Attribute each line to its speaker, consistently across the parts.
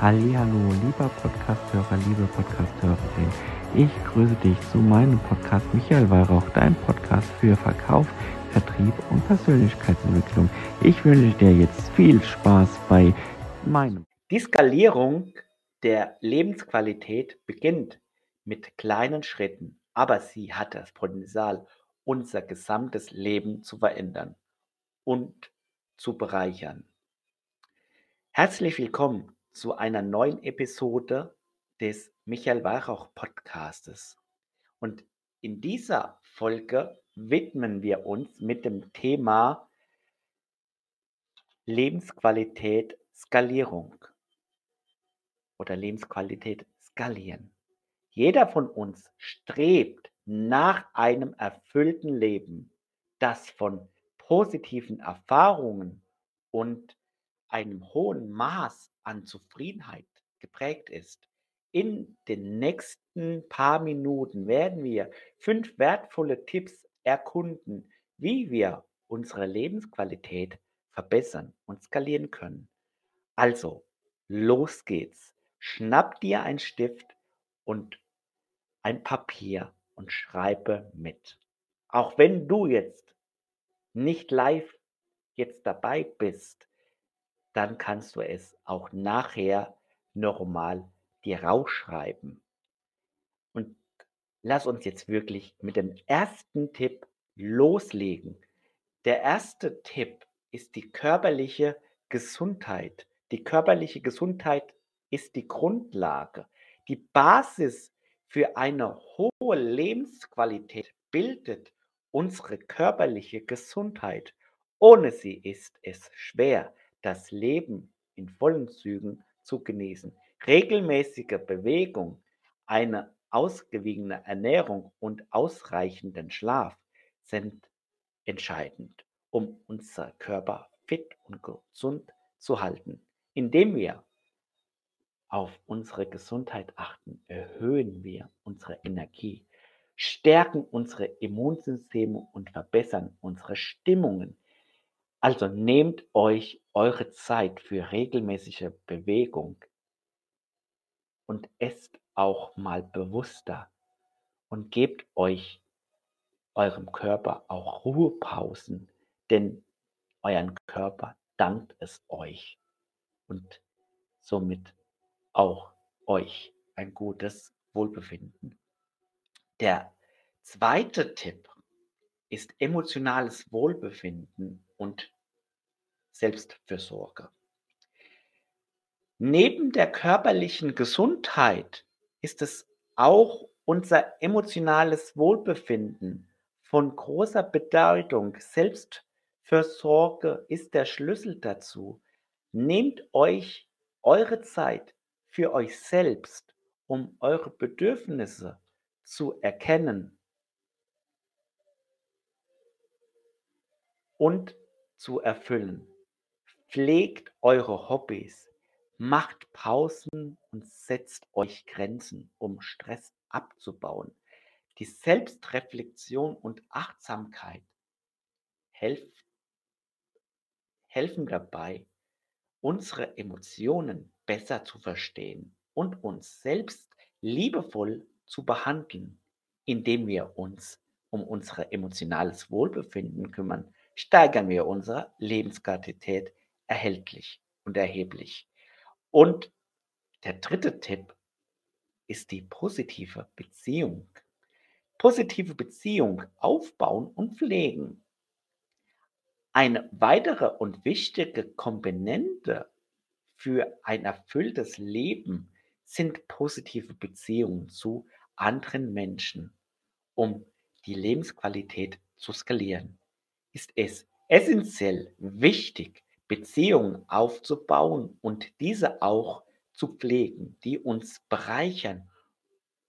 Speaker 1: Hallo, lieber Podcasthörer, liebe Podcasthörerin. Ich grüße dich zu meinem Podcast Michael Weihrauch, dein Podcast für Verkauf, Vertrieb und Persönlichkeitsentwicklung. Ich wünsche dir jetzt viel Spaß bei meinem.
Speaker 2: Die Skalierung der Lebensqualität beginnt mit kleinen Schritten, aber sie hat das Potenzial, unser gesamtes Leben zu verändern und zu bereichern. Herzlich willkommen zu einer neuen Episode des Michael Weihrauch Podcastes. Und in dieser Folge widmen wir uns mit dem Thema Lebensqualität Skalierung oder Lebensqualität skalieren. Jeder von uns strebt nach einem erfüllten Leben, das von positiven Erfahrungen und einem hohen Maß an Zufriedenheit geprägt ist. In den nächsten paar Minuten werden wir fünf wertvolle Tipps erkunden, wie wir unsere Lebensqualität verbessern und skalieren können. Also, los geht's. Schnapp dir ein Stift und ein Papier und schreibe mit. Auch wenn du jetzt nicht live jetzt dabei bist, dann kannst du es auch nachher nochmal dir rausschreiben. Und lass uns jetzt wirklich mit dem ersten Tipp loslegen. Der erste Tipp ist die körperliche Gesundheit. Die körperliche Gesundheit ist die Grundlage. Die Basis für eine hohe Lebensqualität bildet unsere körperliche Gesundheit. Ohne sie ist es schwer, das Leben in vollen Zügen zu genießen. Regelmäßige Bewegung, eine ausgewogene Ernährung und ausreichenden Schlaf sind entscheidend, um unser Körper fit und gesund zu halten. Indem wir auf unsere Gesundheit achten, erhöhen wir unsere Energie, stärken unsere Immunsysteme und verbessern unsere Stimmungen. Also nehmt euch eure Zeit für regelmäßige Bewegung und esst auch mal bewusster und gebt euch eurem Körper auch Ruhepausen, denn euren Körper dankt es euch und somit auch euch ein gutes Wohlbefinden. Der zweite Tipp ist emotionales Wohlbefinden und Selbstfürsorge. Neben der körperlichen Gesundheit ist es auch unser emotionales Wohlbefinden von großer Bedeutung. Selbstfürsorge ist der Schlüssel dazu. Nehmt euch eure Zeit für euch selbst, um eure Bedürfnisse zu erkennen und zu erfüllen. Pflegt eure Hobbys, macht Pausen und setzt euch Grenzen, um Stress abzubauen. Die Selbstreflexion und Achtsamkeit helfen, helfen dabei, unsere Emotionen besser zu verstehen und uns selbst liebevoll zu behandeln, indem wir uns um unser emotionales Wohlbefinden kümmern, steigern wir unsere Lebensqualität erhältlich und erheblich. Und der dritte Tipp ist die positive Beziehung. Positive Beziehung aufbauen und pflegen. Eine weitere und wichtige Komponente für ein erfülltes Leben sind positive Beziehungen zu anderen Menschen, um die Lebensqualität zu skalieren ist es essentiell wichtig, Beziehungen aufzubauen und diese auch zu pflegen, die uns bereichern,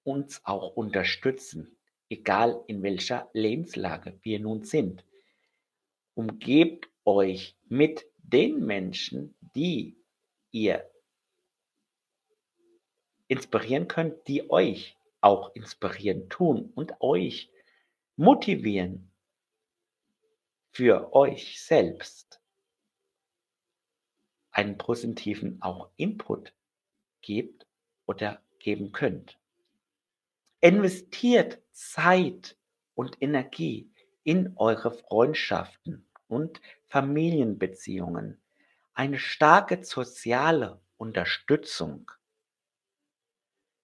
Speaker 2: uns auch unterstützen, egal in welcher Lebenslage wir nun sind. Umgebt euch mit den Menschen, die ihr inspirieren könnt, die euch auch inspirieren tun und euch motivieren für euch selbst einen positiven auch Input gebt oder geben könnt. Investiert Zeit und Energie in eure Freundschaften und Familienbeziehungen. Eine starke soziale Unterstützung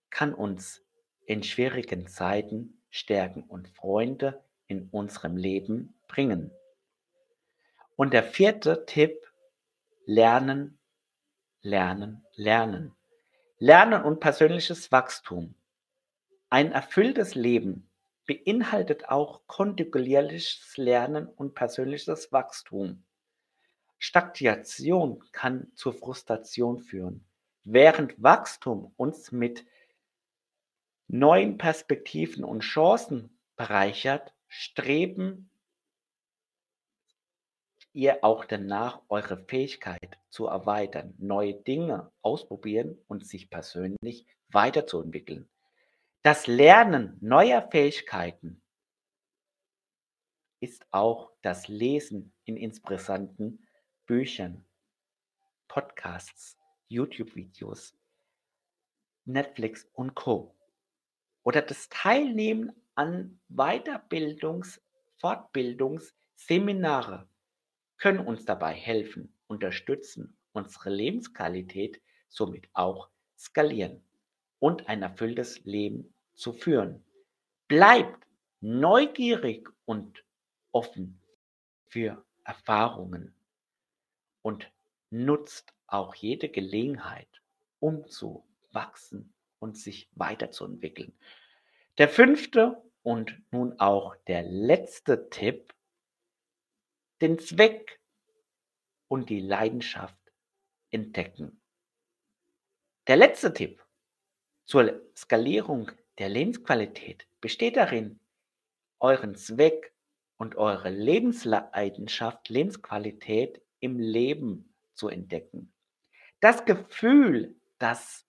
Speaker 2: kann uns in schwierigen Zeiten stärken und Freunde in unserem Leben bringen. Und der vierte Tipp, lernen, lernen, lernen. Lernen und persönliches Wachstum. Ein erfülltes Leben beinhaltet auch kontinuierliches Lernen und persönliches Wachstum. Stagnation kann zur Frustration führen, während Wachstum uns mit neuen Perspektiven und Chancen bereichert, streben ihr auch danach, eure Fähigkeit zu erweitern, neue Dinge ausprobieren und sich persönlich weiterzuentwickeln. Das Lernen neuer Fähigkeiten ist auch das Lesen in interessanten Büchern, Podcasts, YouTube-Videos, Netflix und Co. Oder das Teilnehmen an Weiterbildungs-, Fortbildungsseminare können uns dabei helfen, unterstützen, unsere Lebensqualität somit auch skalieren und ein erfülltes Leben zu führen. Bleibt neugierig und offen für Erfahrungen und nutzt auch jede Gelegenheit, um zu wachsen und sich weiterzuentwickeln. Der fünfte und nun auch der letzte Tipp den Zweck und die Leidenschaft entdecken. Der letzte Tipp zur Skalierung der Lebensqualität besteht darin, euren Zweck und eure Lebensleidenschaft, Lebensqualität im Leben zu entdecken. Das Gefühl, dass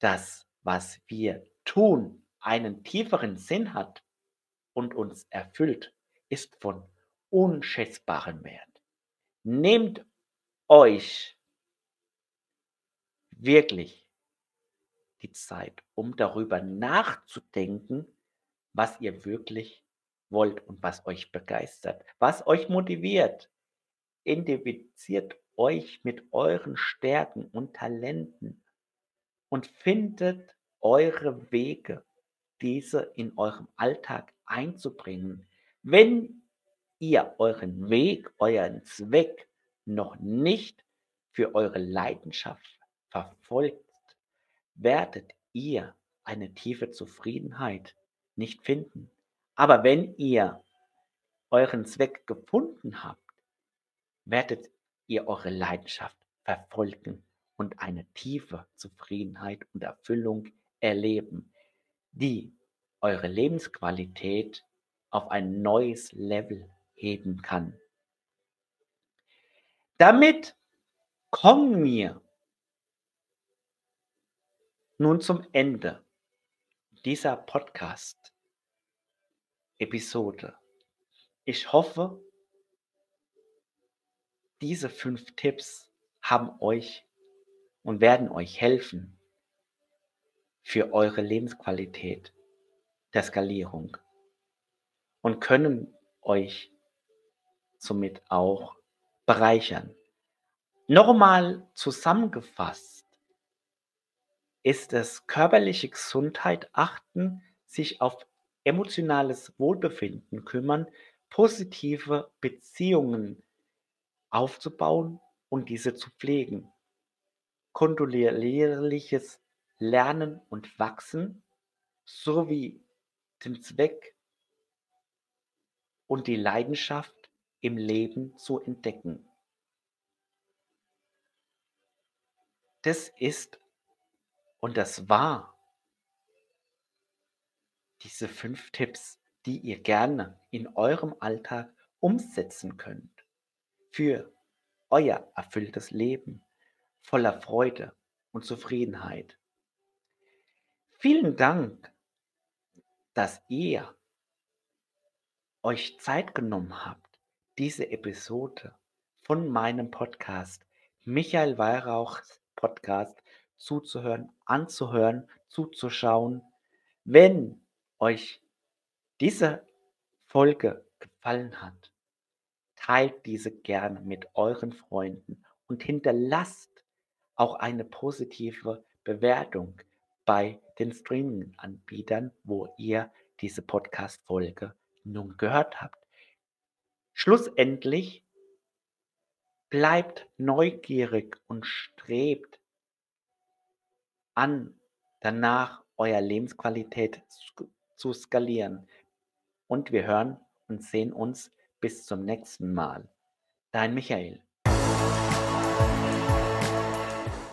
Speaker 2: das, was wir tun, einen tieferen Sinn hat und uns erfüllt, ist von unschätzbaren Wert. Nehmt euch wirklich die Zeit, um darüber nachzudenken, was ihr wirklich wollt und was euch begeistert, was euch motiviert. Identifiziert euch mit euren Stärken und Talenten und findet eure Wege, diese in eurem Alltag einzubringen. Wenn ihr euren Weg, euren Zweck noch nicht für eure Leidenschaft verfolgt, werdet ihr eine tiefe Zufriedenheit nicht finden. Aber wenn ihr euren Zweck gefunden habt, werdet ihr eure Leidenschaft verfolgen und eine tiefe Zufriedenheit und Erfüllung erleben, die eure Lebensqualität auf ein neues Level heben kann. Damit kommen wir nun zum Ende dieser Podcast-Episode. Ich hoffe, diese fünf Tipps haben euch und werden euch helfen für eure Lebensqualität der Skalierung und können euch somit auch bereichern. Nochmal zusammengefasst ist es körperliche Gesundheit achten, sich auf emotionales Wohlbefinden kümmern, positive Beziehungen aufzubauen und diese zu pflegen, kontinuierliches Lernen und Wachsen sowie den Zweck und die Leidenschaft im Leben zu entdecken. Das ist und das war diese fünf Tipps, die ihr gerne in eurem Alltag umsetzen könnt für euer erfülltes Leben voller Freude und Zufriedenheit. Vielen Dank, dass ihr euch Zeit genommen habt, diese Episode von meinem Podcast Michael Weihrauchs Podcast zuzuhören, anzuhören, zuzuschauen. Wenn euch diese Folge gefallen hat, teilt diese gerne mit euren Freunden und hinterlasst auch eine positive Bewertung bei den Streaming-Anbietern, wo ihr diese Podcast-Folge nun gehört habt. Schlussendlich bleibt neugierig und strebt an, danach euer Lebensqualität zu skalieren. Und wir hören und sehen uns bis zum nächsten Mal. Dein Michael.